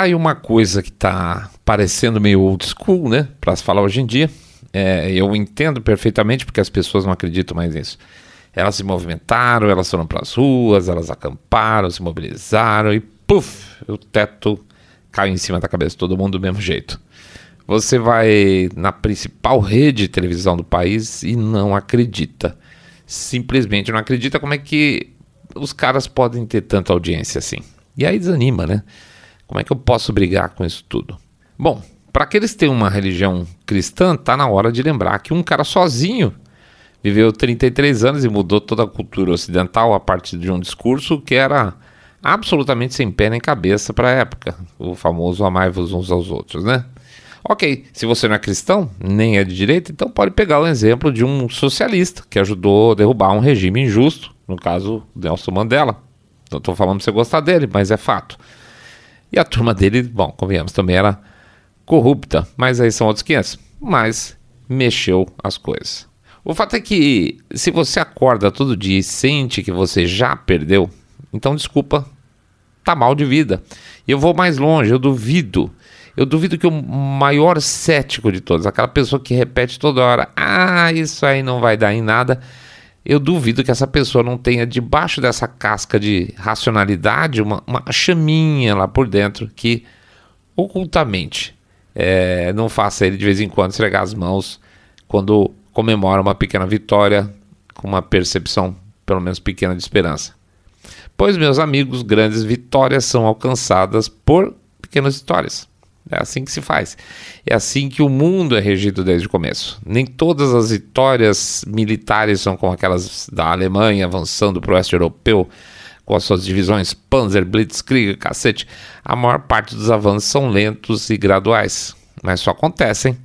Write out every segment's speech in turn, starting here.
Tá aí uma coisa que tá parecendo meio old school, né? Para se falar hoje em dia. É, eu entendo perfeitamente porque as pessoas não acreditam mais nisso. Elas se movimentaram, elas foram para as ruas, elas acamparam, se mobilizaram e puf, o teto caiu em cima da cabeça de todo mundo do mesmo jeito. Você vai na principal rede de televisão do país e não acredita. Simplesmente não acredita como é que os caras podem ter tanta audiência assim. E aí desanima, né? Como é que eu posso brigar com isso tudo? Bom, para aqueles que têm uma religião cristã, tá na hora de lembrar que um cara sozinho viveu 33 anos e mudou toda a cultura ocidental a partir de um discurso que era absolutamente sem pé nem cabeça para a época, o famoso amai-vos uns aos outros, né? Ok, se você não é cristão, nem é de direita, então pode pegar o exemplo de um socialista que ajudou a derrubar um regime injusto, no caso Nelson Mandela. Não estou falando para você gostar dele, mas é fato. E a turma dele, bom, convenhamos, também era corrupta, mas aí são outros 500. Mas mexeu as coisas. O fato é que se você acorda todo dia e sente que você já perdeu, então desculpa, tá mal de vida. E eu vou mais longe, eu duvido. Eu duvido que o maior cético de todos, aquela pessoa que repete toda hora, ah, isso aí não vai dar em nada, eu duvido que essa pessoa não tenha debaixo dessa casca de racionalidade uma, uma chaminha lá por dentro que ocultamente é, não faça ele de vez em quando esfregar as mãos quando comemora uma pequena vitória com uma percepção, pelo menos pequena, de esperança. Pois, meus amigos, grandes vitórias são alcançadas por pequenas vitórias. É assim que se faz. É assim que o mundo é regido desde o começo. Nem todas as vitórias militares são como aquelas da Alemanha avançando para o oeste europeu com as suas divisões Panzer, Blitzkrieg, cacete. A maior parte dos avanços são lentos e graduais, mas só acontecem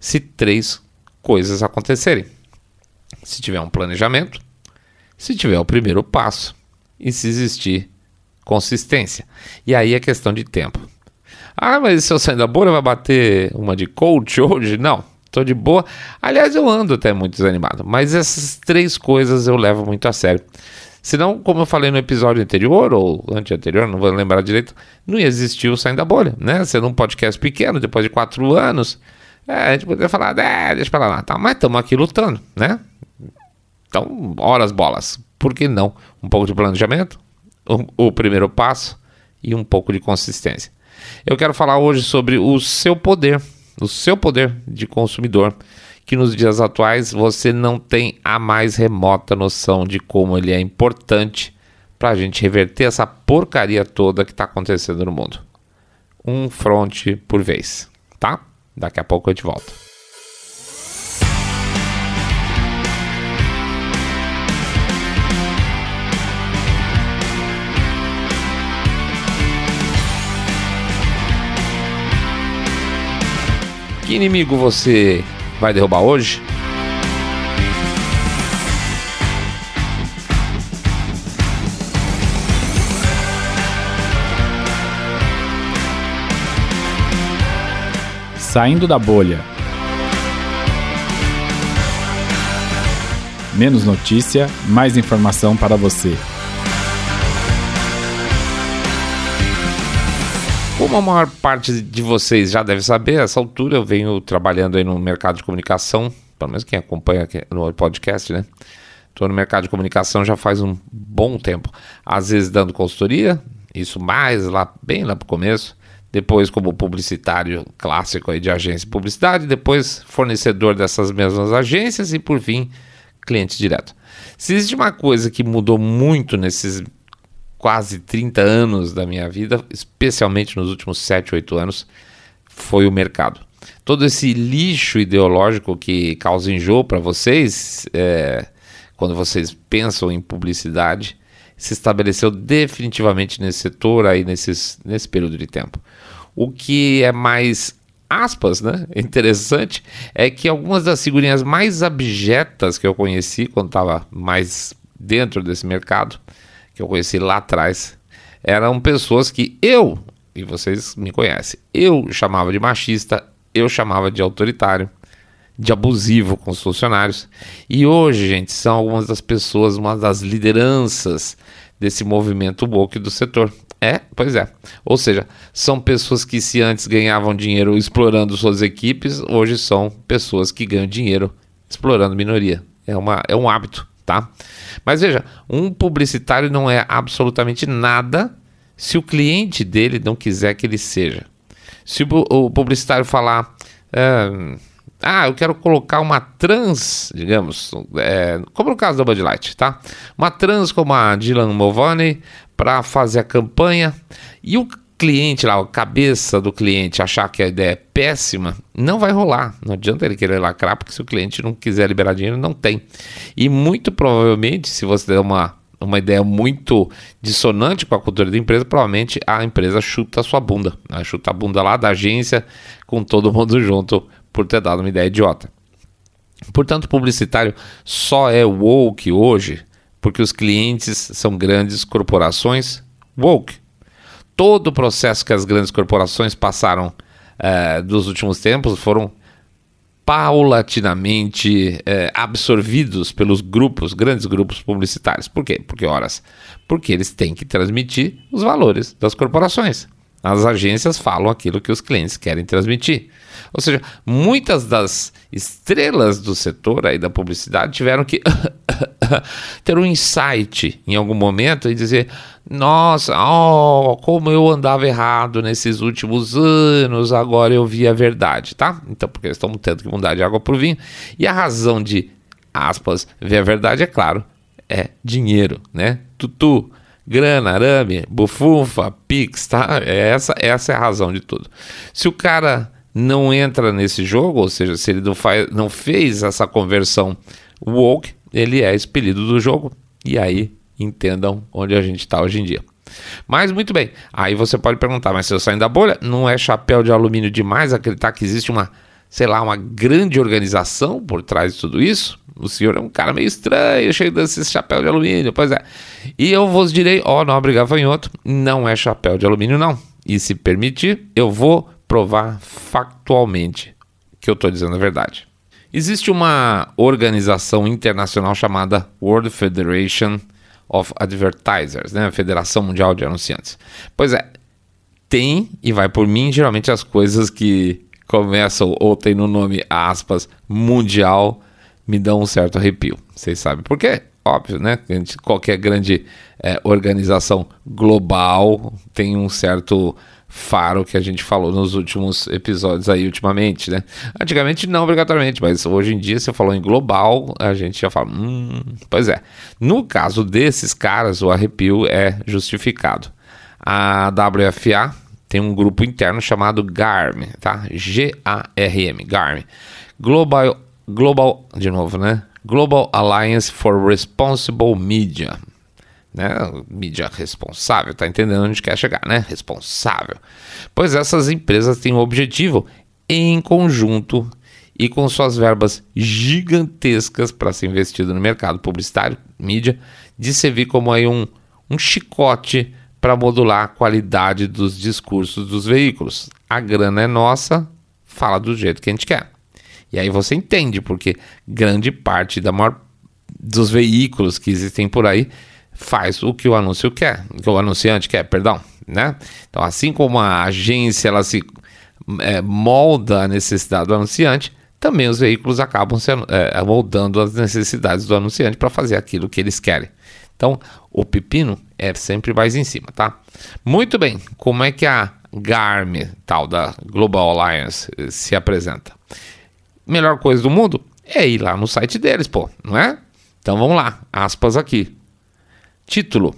se três coisas acontecerem. Se tiver um planejamento, se tiver o primeiro passo e se existir consistência. E aí é questão de tempo. Ah, mas se eu sair da bolha vai bater uma de coach hoje? Não, tô de boa. Aliás, eu ando até muito desanimado, mas essas três coisas eu levo muito a sério. Senão, como eu falei no episódio anterior, ou anterior, não vou lembrar direito, não o Saindo da Bolha, né? Sendo um podcast pequeno, depois de quatro anos, é, a gente poderia falar, é, deixa pra lá, tá, mas estamos aqui lutando, né? Então, horas bolas. Por que não? Um pouco de planejamento, o, o primeiro passo e um pouco de consistência. Eu quero falar hoje sobre o seu poder, o seu poder de consumidor, que nos dias atuais você não tem a mais remota noção de como ele é importante para a gente reverter essa porcaria toda que está acontecendo no mundo. Um fronte por vez, tá? Daqui a pouco eu te volto. Que inimigo você vai derrubar hoje? Saindo da bolha. Menos notícia, mais informação para você. Como a maior parte de vocês já deve saber, essa altura eu venho trabalhando aí no mercado de comunicação, pelo menos quem acompanha no podcast, né? Estou no mercado de comunicação já faz um bom tempo. Às vezes dando consultoria, isso mais lá, bem lá para o começo depois como publicitário clássico aí de agência de publicidade, depois fornecedor dessas mesmas agências e por fim cliente direto. Se existe uma coisa que mudou muito nesses quase 30 anos da minha vida, especialmente nos últimos 7, 8 anos, foi o mercado. Todo esse lixo ideológico que causa enjoo para vocês, é, quando vocês pensam em publicidade, se estabeleceu definitivamente nesse setor aí nesses, nesse período de tempo. O que é mais aspas, né? Interessante é que algumas das figurinhas mais abjetas que eu conheci quando estava mais dentro desse mercado, que eu conheci lá atrás, eram pessoas que eu, e vocês me conhecem, eu chamava de machista, eu chamava de autoritário, de abusivo com os funcionários. E hoje, gente, são algumas das pessoas, uma das lideranças desse movimento woke do setor. É, pois é. Ou seja, são pessoas que se antes ganhavam dinheiro explorando suas equipes, hoje são pessoas que ganham dinheiro explorando minoria. É, uma, é um hábito, tá? Mas veja, um publicitário não é absolutamente nada se o cliente dele não quiser que ele seja. Se o, publicitário falar. É, ah, eu quero colocar uma trans, digamos, é, como no caso da Bud Light, tá? Uma trans como a Dylan Mulvaney para fazer a campanha e o cliente lá, a cabeça do cliente achar que a ideia é péssima, não vai rolar. Não adianta ele querer lacrar, porque se o cliente não quiser liberar dinheiro, não tem. E muito provavelmente, se você der uma, uma ideia muito dissonante com a cultura da empresa, provavelmente a empresa chuta a sua bunda. Né? Chuta a bunda lá da agência com todo mundo junto por ter dado uma ideia idiota. Portanto, publicitário só é woke hoje porque os clientes são grandes corporações woke. Todo o processo que as grandes corporações passaram é, dos últimos tempos foram paulatinamente é, absorvidos pelos grupos, grandes grupos publicitários. Por quê? Porque, horas, porque eles têm que transmitir os valores das corporações. As agências falam aquilo que os clientes querem transmitir. Ou seja, muitas das estrelas do setor aí da publicidade tiveram que ter um insight em algum momento e dizer: nossa, oh, como eu andava errado nesses últimos anos, agora eu vi a verdade, tá? Então, porque eles estão tendo que mudar de água para o vinho. E a razão de, aspas, ver a verdade, é claro, é dinheiro, né? Tutu grana, arame, bufunfa, pix, tá? É essa, essa é a razão de tudo. Se o cara não entra nesse jogo, ou seja, se ele não, faz, não fez essa conversão woke, ele é expelido do jogo. E aí entendam onde a gente está hoje em dia. Mas muito bem, aí você pode perguntar, mas se eu sair da bolha, não é chapéu de alumínio demais acreditar que existe uma, sei lá, uma grande organização por trás de tudo isso? O senhor é um cara meio estranho, cheio desses chapéu de alumínio, pois é. E eu vos direi, ó, nobre gafanhoto, não é chapéu de alumínio não. E se permitir, eu vou provar factualmente que eu estou dizendo a verdade. Existe uma organização internacional chamada World Federation of Advertisers, né? Federação Mundial de Anunciantes. Pois é, tem e vai por mim geralmente as coisas que começam ou tem no nome aspas mundial me dão um certo arrepio. Vocês sabem por quê? Óbvio, né? Qualquer grande é, organização global tem um certo faro que a gente falou nos últimos episódios aí ultimamente, né? Antigamente não obrigatoriamente, mas hoje em dia você falou em global, a gente já fala, hum, pois é. No caso desses caras, o arrepio é justificado. A WFA tem um grupo interno chamado GARM, tá? G-A-R-M, GARM. Global, Global, de novo, né? Global Alliance for Responsible Media né? Mídia responsável, tá entendendo onde quer chegar, né? Responsável. Pois essas empresas têm o objetivo, em conjunto e com suas verbas gigantescas para ser investido no mercado publicitário, mídia, de servir como aí um, um chicote para modular a qualidade dos discursos dos veículos. A grana é nossa, fala do jeito que a gente quer. E aí você entende porque grande parte da maior dos veículos que existem por aí faz o que o anúncio quer, que o anunciante quer, perdão, né? Então, assim como a agência ela se é, molda a necessidade do anunciante, também os veículos acabam sendo, é, moldando as necessidades do anunciante para fazer aquilo que eles querem. Então, o pepino é sempre mais em cima, tá? Muito bem, como é que a GARM, tal da Global Alliance, se apresenta? Melhor coisa do mundo é ir lá no site deles, pô, não é? Então vamos lá, aspas aqui. Título: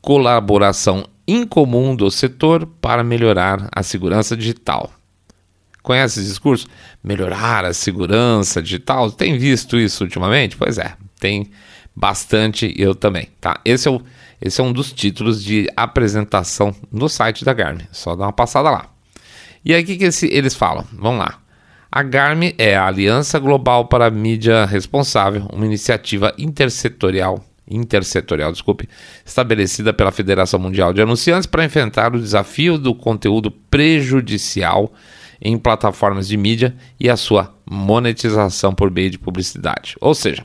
Colaboração incomum do setor para melhorar a segurança digital. Conhece esse discurso? Melhorar a segurança digital? Tem visto isso ultimamente? Pois é, tem bastante, eu também, tá? Esse é, o, esse é um dos títulos de apresentação no site da Garmin, só dá uma passada lá. E aí o que, que esse, eles falam? Vamos lá. A Garmin é a Aliança Global para a Mídia Responsável, uma iniciativa intersetorial intersetorial, desculpe, estabelecida pela Federação Mundial de Anunciantes para enfrentar o desafio do conteúdo prejudicial em plataformas de mídia e a sua monetização por meio de publicidade. Ou seja,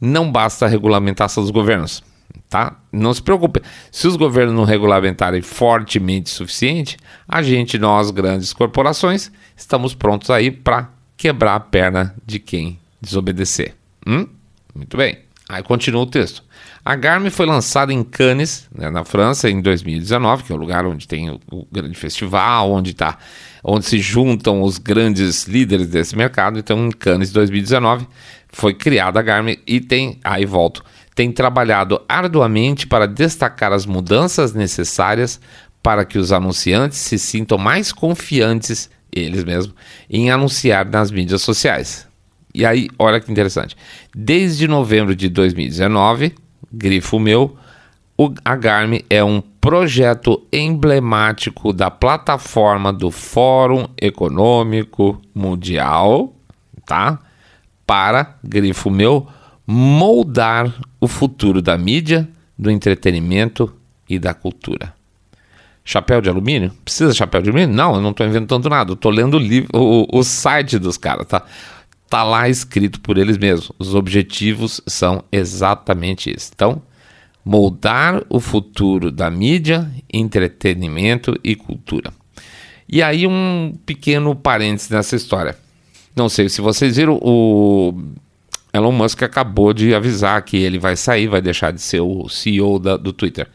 não basta a regulamentação dos governos. tá? Não se preocupe. Se os governos não regulamentarem fortemente o suficiente, a gente, nós, grandes corporações, estamos prontos aí para quebrar a perna de quem desobedecer. Hum? Muito bem. Aí continua o texto. A Garmin foi lançada em Cannes, né, na França, em 2019, que é o lugar onde tem o, o grande festival, onde, tá, onde se juntam os grandes líderes desse mercado. Então, em Cannes 2019, foi criada a Garmin e tem, aí volto, tem trabalhado arduamente para destacar as mudanças necessárias para que os anunciantes se sintam mais confiantes, eles mesmos, em anunciar nas mídias sociais. E aí, olha que interessante. Desde novembro de 2019, grifo meu, o, a Garmin é um projeto emblemático da plataforma do Fórum Econômico Mundial, tá? Para, grifo meu, moldar o futuro da mídia, do entretenimento e da cultura. Chapéu de alumínio? Precisa de chapéu de alumínio? Não, eu não estou inventando nada. Estou lendo o, livro, o, o site dos caras, tá? Tá lá escrito por eles mesmos. Os objetivos são exatamente isso. Então, moldar o futuro da mídia, entretenimento e cultura. E aí um pequeno parênteses nessa história. Não sei se vocês viram, o Elon Musk acabou de avisar que ele vai sair, vai deixar de ser o CEO da, do Twitter.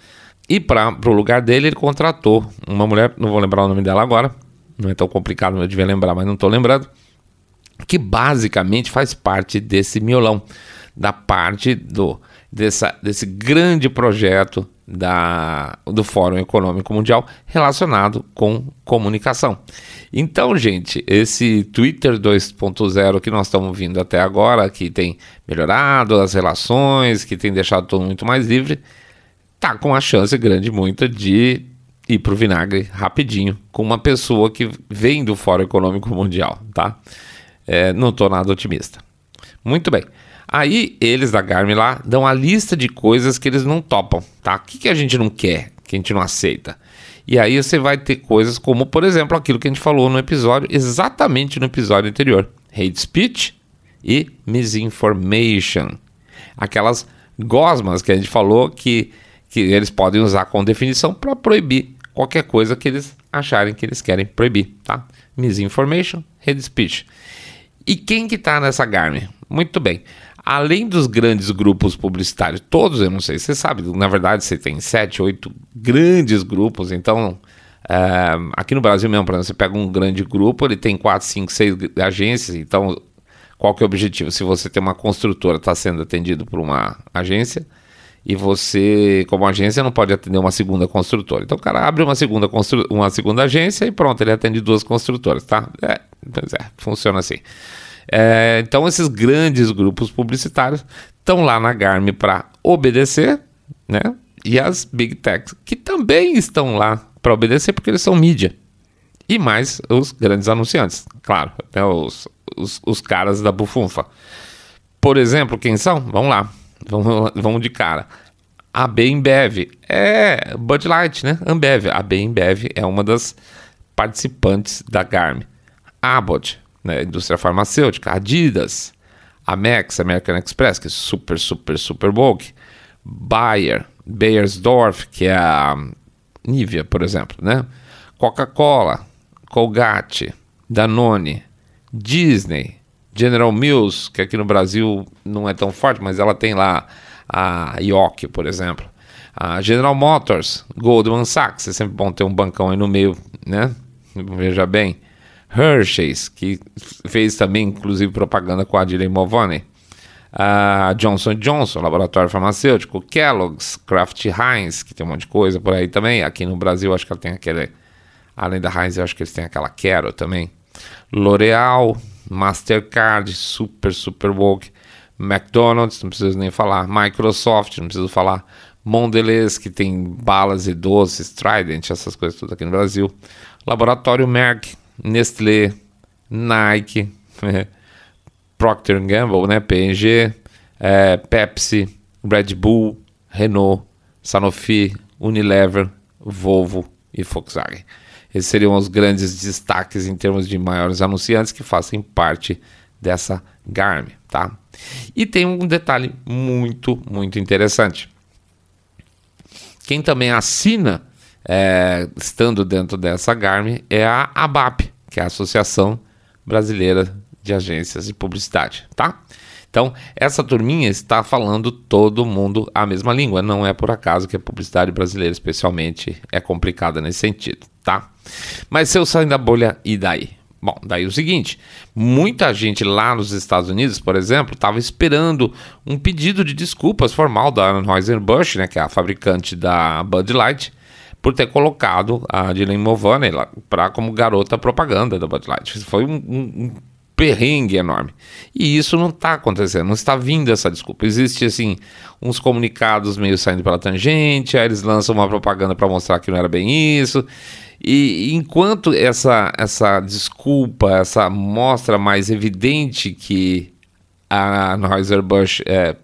E para o lugar dele, ele contratou uma mulher, não vou lembrar o nome dela agora, não é tão complicado, eu devia lembrar, mas não estou lembrando que basicamente faz parte desse miolão, da parte do, dessa, desse grande projeto da, do Fórum Econômico Mundial relacionado com comunicação. Então, gente, esse Twitter 2.0 que nós estamos vindo até agora, que tem melhorado as relações, que tem deixado todo muito mais livre, tá com a chance grande muita de ir para o vinagre rapidinho com uma pessoa que vem do Fórum Econômico Mundial, tá? É, não estou nada otimista. Muito bem. Aí eles da Garmin lá dão a lista de coisas que eles não topam, tá? O que, que a gente não quer, que a gente não aceita? E aí você vai ter coisas como, por exemplo, aquilo que a gente falou no episódio, exatamente no episódio anterior: hate speech e misinformation. Aquelas gosmas que a gente falou que, que eles podem usar com definição para proibir qualquer coisa que eles acharem que eles querem proibir, tá? Misinformation, hate speech. E quem que está nessa Garmin? Muito bem. Além dos grandes grupos publicitários, todos, eu não sei, você sabe, na verdade você tem sete, oito grandes grupos, então é, aqui no Brasil mesmo, por exemplo, você pega um grande grupo, ele tem quatro, cinco, seis agências, então qual que é o objetivo? Se você tem uma construtora, está sendo atendido por uma agência, e você, como agência, não pode atender uma segunda construtora. Então o cara abre uma segunda, constru... uma segunda agência e pronto, ele atende duas construtoras, tá? É, pois é, funciona assim. É, então esses grandes grupos publicitários estão lá na Garmin para obedecer, né? E as Big Techs, que também estão lá para obedecer porque eles são mídia. E mais os grandes anunciantes, claro, né? os, os, os caras da bufunfa. Por exemplo, quem são? Vamos lá. Vamos, vamos de cara. A Bembev é Bud Light, né? Ambev. A Bembev é uma das participantes da Garmin. Abbott, né? indústria farmacêutica. Adidas. Amex, American Express, que é super, super, super woke. Bayer, Bayersdorf, que é a Nivea, por exemplo, né? Coca-Cola, Colgate, Danone, Disney, General Mills, que aqui no Brasil não é tão forte, mas ela tem lá a York, por exemplo. A General Motors, Goldman Sachs, é sempre bom ter um bancão aí no meio, né? Veja bem. Hershey's, que fez também, inclusive, propaganda com a Adilei Movone. A Johnson Johnson, laboratório farmacêutico. Kellogg's, Kraft Heinz, que tem um monte de coisa por aí também. Aqui no Brasil, acho que ela tem aquele. Além da Heinz, eu acho que eles têm aquela Quero também. L'Oreal, Mastercard, super, super woke. McDonald's, não preciso nem falar. Microsoft, não preciso falar. Mondelez, que tem balas e doces, Trident, essas coisas tudo aqui no Brasil. Laboratório Merck, Nestlé, Nike, Procter Gamble, né, P&G, é, Pepsi, Red Bull, Renault, Sanofi, Unilever, Volvo e Volkswagen. Esses seriam os grandes destaques em termos de maiores anunciantes que fazem parte dessa Garmin, tá? E tem um detalhe muito, muito interessante. Quem também assina, é, estando dentro dessa Garmin, é a ABAP, que é a Associação Brasileira de Agências de Publicidade, tá? Então, essa turminha está falando todo mundo a mesma língua. Não é por acaso que a publicidade brasileira, especialmente, é complicada nesse sentido, tá? Mas se eu sair da bolha, e daí? Bom, daí o seguinte: muita gente lá nos Estados Unidos, por exemplo, estava esperando um pedido de desculpas formal da Anheuser-Busch, né, que é a fabricante da Bud Light, por ter colocado a Dylan Mulvaney para como garota propaganda da Bud Light. Foi um, um, um perrengue enorme. E isso não está acontecendo, não está vindo essa desculpa. Existe assim uns comunicados meio saindo pela tangente, aí eles lançam uma propaganda para mostrar que não era bem isso. E enquanto essa, essa desculpa, essa mostra mais evidente que a Anheuser-Busch é,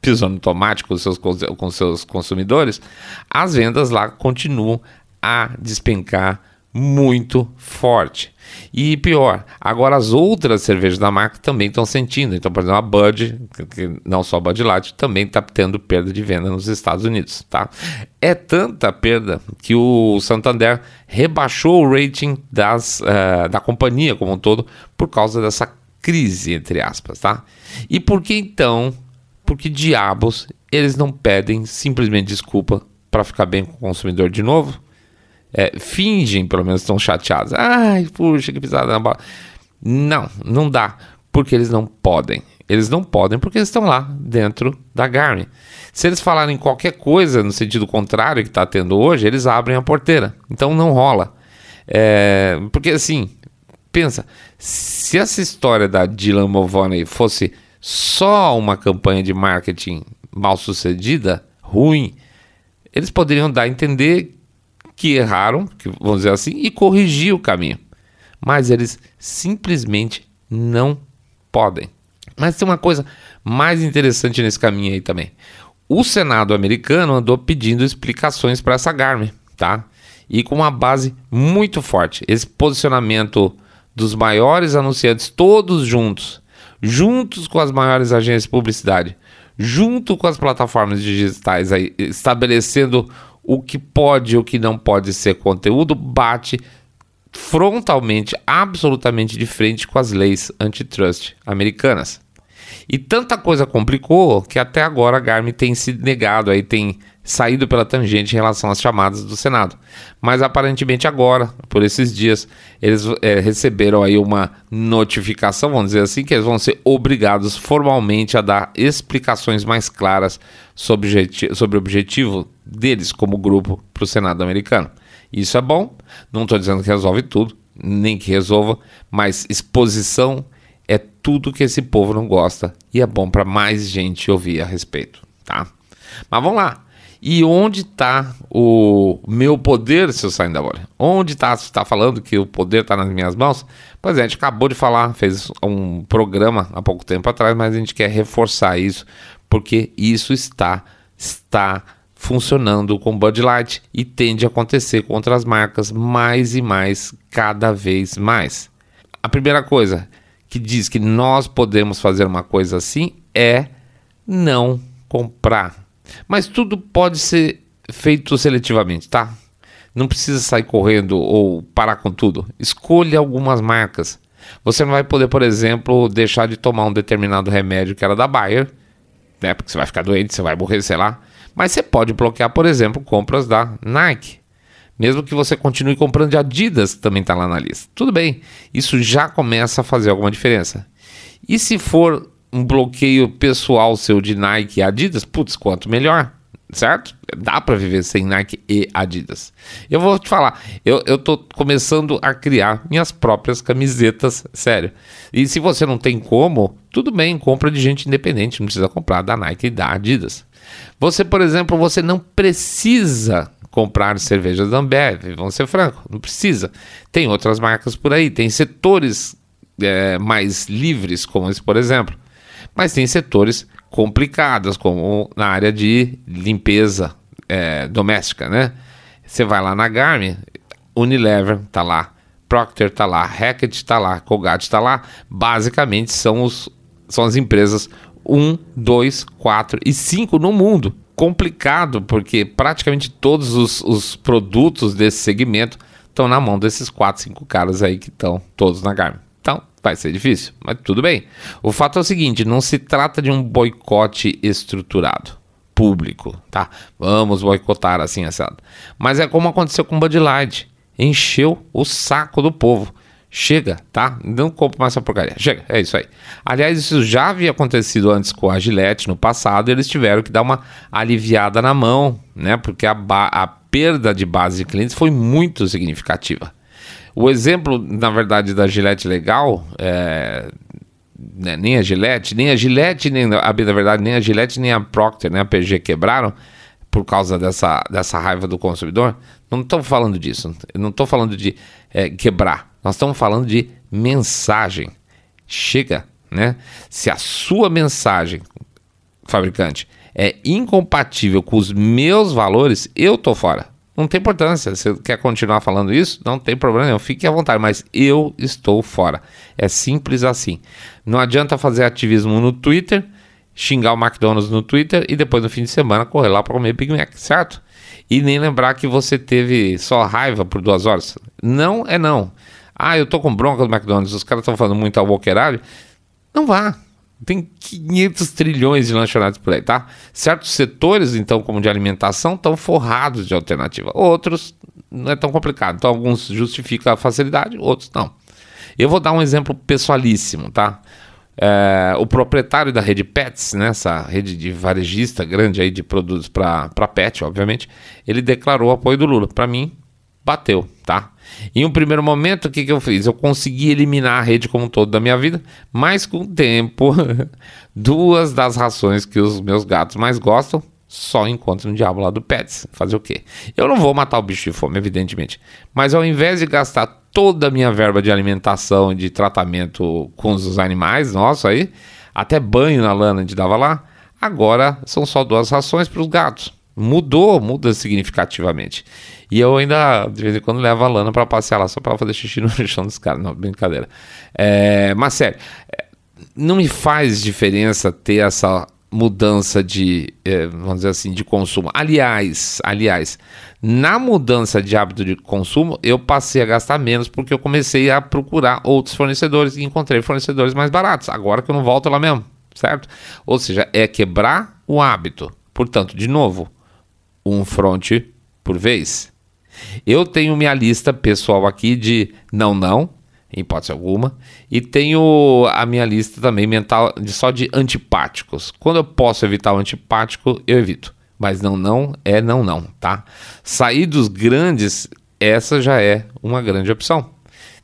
pisou no tomate com seus, com seus consumidores, as vendas lá continuam a despencar muito forte. E pior, agora as outras cervejas da marca também estão sentindo. Então, por exemplo, a Bud, que não só a Bud Light, também está tendo perda de venda nos Estados Unidos. Tá? É tanta perda que o Santander rebaixou o rating das, uh, da companhia como um todo por causa dessa crise, entre aspas. Tá? E por que então, por que diabos eles não pedem simplesmente desculpa para ficar bem com o consumidor de novo? É, fingem, pelo menos, estão chateados. Ai, puxa, que pisada na bola. Não, não dá, porque eles não podem. Eles não podem porque eles estão lá dentro da Garmin. Se eles falarem qualquer coisa no sentido contrário que está tendo hoje, eles abrem a porteira. Então não rola. É, porque assim, pensa, se essa história da Dylan Mulvaney fosse só uma campanha de marketing mal sucedida, ruim, eles poderiam dar a entender que erraram, que, vamos dizer assim, e corrigir o caminho. Mas eles simplesmente não podem. Mas tem uma coisa mais interessante nesse caminho aí também. O Senado americano andou pedindo explicações para essa Garmin, tá? E com uma base muito forte. Esse posicionamento dos maiores anunciantes todos juntos, juntos com as maiores agências de publicidade, junto com as plataformas digitais aí, estabelecendo o que pode e o que não pode ser conteúdo bate frontalmente, absolutamente de frente com as leis antitrust americanas. E tanta coisa complicou que até agora a Garmin tem se negado, aí tem saído pela tangente em relação às chamadas do Senado. Mas aparentemente agora, por esses dias, eles é, receberam aí uma notificação, vamos dizer assim, que eles vão ser obrigados formalmente a dar explicações mais claras sobre, sobre o objetivo deles como grupo para o Senado americano. Isso é bom, não estou dizendo que resolve tudo, nem que resolva, mas exposição é tudo que esse povo não gosta e é bom para mais gente ouvir a respeito, tá? Mas vamos lá. E onde está o meu poder, seu saindo da bolha? Onde está? está falando que o poder está nas minhas mãos? Pois é, a gente acabou de falar, fez um programa há pouco tempo atrás, mas a gente quer reforçar isso, porque isso está, está funcionando com Bud Light e tende a acontecer com outras marcas mais e mais, cada vez mais. A primeira coisa que diz que nós podemos fazer uma coisa assim é não comprar. Mas tudo pode ser feito seletivamente, tá? Não precisa sair correndo ou parar com tudo. Escolha algumas marcas. Você não vai poder, por exemplo, deixar de tomar um determinado remédio que era da Bayer, né? Porque você vai ficar doente, você vai morrer, sei lá. Mas você pode bloquear, por exemplo, compras da Nike. Mesmo que você continue comprando de Adidas, que também está lá na lista. Tudo bem, isso já começa a fazer alguma diferença. E se for um bloqueio pessoal seu de Nike e Adidas, putz, quanto melhor, certo? Dá para viver sem Nike e Adidas. Eu vou te falar, eu, tô começando a criar minhas próprias camisetas, sério. E se você não tem como, tudo bem, compra de gente independente, não precisa comprar da Nike e da Adidas. Você, por exemplo, você não precisa comprar cervejas da Ambev, vamos ser francos, não precisa. Tem outras marcas por aí, tem setores é, mais livres, como esse, por exemplo. Mas tem setores complicados, como na área de limpeza é, doméstica, né? Você vai lá na Garmin, Unilever tá lá, Procter tá lá, Hackett tá lá, Colgate tá lá. Basicamente são, os, são as empresas 1, 2, 4 e 5 no mundo complicado, porque praticamente todos os, os produtos desse segmento estão na mão desses 4, 5 caras aí que estão todos na Garmin. Então, vai ser difícil, mas tudo bem. O fato é o seguinte: não se trata de um boicote estruturado público, tá? Vamos boicotar assim, assado. Mas é como aconteceu com Bud Light. Encheu o saco do povo. Chega, tá? Não compro mais essa porcaria. Chega, é isso aí. Aliás, isso já havia acontecido antes com a Gillette no passado. Eles tiveram que dar uma aliviada na mão, né? Porque a, a perda de base de clientes foi muito significativa. O exemplo, na verdade, da Gillette legal, é, né, nem a Gillette, nem a Gillette, nem a na verdade, nem a Gillette, nem a Procter, nem a PG quebraram por causa dessa, dessa raiva do consumidor. Não estou falando disso. Não estou falando de é, quebrar. Nós estamos falando de mensagem. Chega, né? Se a sua mensagem, fabricante, é incompatível com os meus valores, eu tô fora. Não tem importância. Se quer continuar falando isso, não tem problema nenhum. Fique à vontade, mas eu estou fora. É simples assim. Não adianta fazer ativismo no Twitter, xingar o McDonald's no Twitter e depois no fim de semana correr lá para comer Big Mac, certo? E nem lembrar que você teve só raiva por duas horas. Não é não. Ah, eu tô com bronca do McDonald's, os caras estão falando muito walkeragem. Não vá. Tem 500 trilhões de lanchonetes por aí, tá? Certos setores, então, como de alimentação, estão forrados de alternativa. Outros não é tão complicado. Então, alguns justificam a facilidade, outros não. Eu vou dar um exemplo pessoalíssimo, tá? É, o proprietário da rede Pets, né, essa rede de varejista grande aí de produtos para pet, obviamente, ele declarou apoio do Lula. Para mim, bateu, tá? Em um primeiro momento, o que, que eu fiz? Eu consegui eliminar a rede como um todo da minha vida, mas com o tempo, duas das rações que os meus gatos mais gostam só encontram no diabo lá do Pets. Fazer o quê? Eu não vou matar o bicho de fome, evidentemente, mas ao invés de gastar toda a minha verba de alimentação e de tratamento com os animais, nossa aí, até banho na lana a gente dava lá, agora são só duas rações para os gatos. Mudou, muda significativamente. E eu ainda, de vez em quando, levo a Lana para passear lá só para fazer xixi no chão dos caras. Não, brincadeira. É, mas sério, é, não me faz diferença ter essa mudança de, é, vamos dizer assim, de consumo. Aliás, aliás, na mudança de hábito de consumo, eu passei a gastar menos porque eu comecei a procurar outros fornecedores e encontrei fornecedores mais baratos. Agora que eu não volto lá mesmo, certo? Ou seja, é quebrar o hábito. Portanto, de novo, um front por vez. Eu tenho minha lista pessoal aqui de não, não, em hipótese alguma, e tenho a minha lista também mental de só de antipáticos. Quando eu posso evitar o antipático, eu evito. Mas não, não é não, não, tá? Sair dos grandes, essa já é uma grande opção.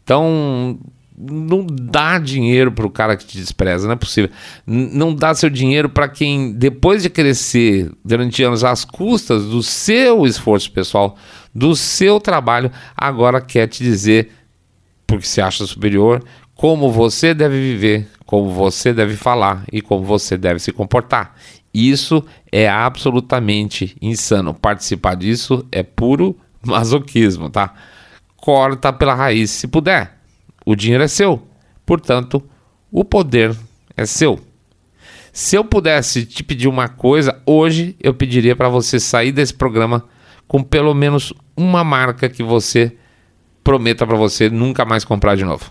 Então, não dá dinheiro para o cara que te despreza, não é possível. não dá seu dinheiro para quem, depois de crescer durante anos às custas do seu esforço pessoal, do seu trabalho, agora quer te dizer, porque se acha superior, como você deve viver, como você deve falar e como você deve se comportar. Isso é absolutamente insano. Participar disso é puro masoquismo, tá? Corta pela raiz se puder o dinheiro é seu, portanto, o poder é seu. Se eu pudesse te pedir uma coisa, hoje eu pediria para você sair desse programa com pelo menos uma marca que você prometa para você nunca mais comprar de novo.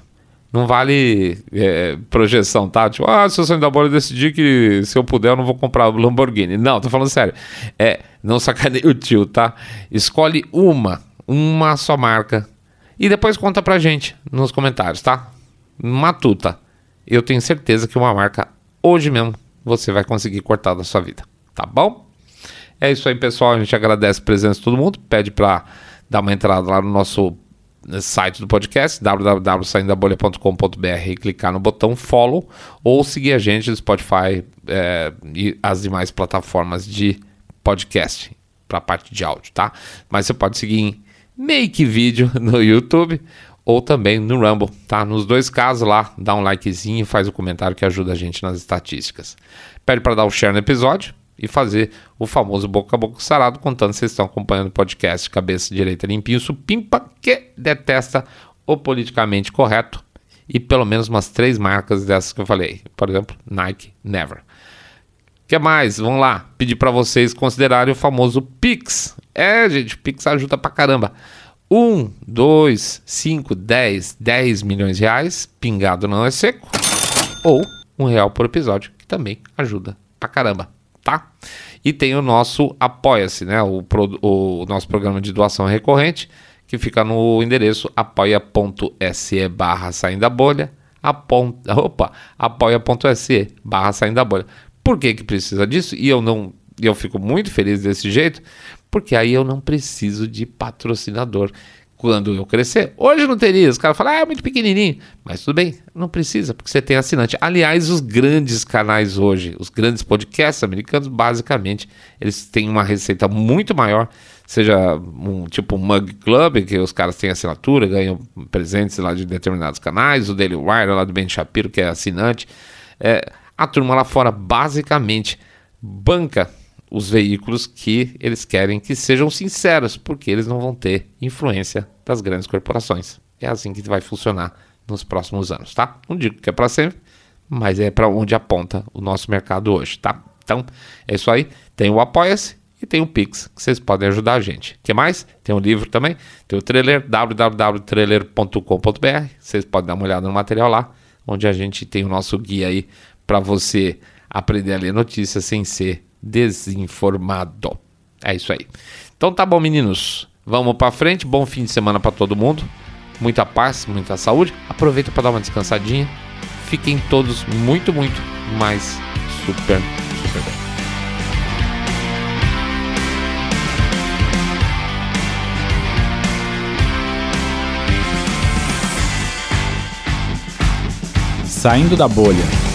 Não vale é, projeção, tá? Tipo, ah, se eu sair da bola decidir que se eu puder eu não vou comprar Lamborghini. Não, tô falando sério. É, não sacaneie o tio, tá? Escolhe uma, uma só marca e depois conta pra gente nos comentários, tá? Matuta. Eu tenho certeza que uma marca hoje mesmo você vai conseguir cortar da sua vida, tá bom? É isso aí, pessoal. A gente agradece a presença de todo mundo. Pede para dar uma entrada lá no nosso site do podcast, www.saindabolha.com.br e clicar no botão follow ou seguir a gente no Spotify é, e as demais plataformas de podcast para parte de áudio, tá? Mas você pode seguir em make vídeo no YouTube ou também no Rumble, tá? Nos dois casos lá, dá um likezinho, faz o um comentário que ajuda a gente nas estatísticas. Pede para dar o share no episódio e fazer o famoso boca a boca sarado, contando se vocês estão acompanhando o podcast Cabeça Direita Limpinho Supimpa, que detesta o politicamente correto e pelo menos umas três marcas dessas que eu falei. Por exemplo, Nike, Never. que mais? Vamos lá, pedir para vocês considerarem o famoso Pix. É, gente, Pix ajuda pra caramba. 1, 2, 5, 10, 10 milhões de reais, pingado não é seco. Ou um real por episódio, que também ajuda pra caramba, tá? E tem o nosso Apoia-se, né? O, pro, o nosso programa de doação recorrente, que fica no endereço apoia.se barra saindo da bolha, opa, apoia.se barra saindo da bolha. Por que que precisa disso? E eu não, eu fico muito feliz desse jeito, porque aí eu não preciso de patrocinador quando eu crescer. Hoje não teria, os caras falam, ah, é muito pequenininho. Mas tudo bem, não precisa, porque você tem assinante. Aliás, os grandes canais hoje, os grandes podcasts americanos, basicamente, eles têm uma receita muito maior, seja um tipo um Mug Club, que os caras têm assinatura, ganham presentes lá de determinados canais, o Daily Wire lá do Ben Shapiro, que é assinante. É, a turma lá fora, basicamente, banca os veículos que eles querem que sejam sinceros, porque eles não vão ter influência das grandes corporações. É assim que vai funcionar nos próximos anos, tá? Não digo que é para sempre, mas é para onde aponta o nosso mercado hoje, tá? Então, é isso aí. Tem o Apoia-se e tem o Pix, que vocês podem ajudar a gente. O que mais? Tem o livro também, tem o trailer, www.trailer.com.br. Vocês podem dar uma olhada no material lá, onde a gente tem o nosso guia aí para você aprender a ler notícias sem ser desinformado. É isso aí. Então tá bom, meninos. Vamos para frente. Bom fim de semana para todo mundo. Muita paz, muita saúde. Aproveita para dar uma descansadinha. Fiquem todos muito, muito mais super, super bem. Saindo da bolha.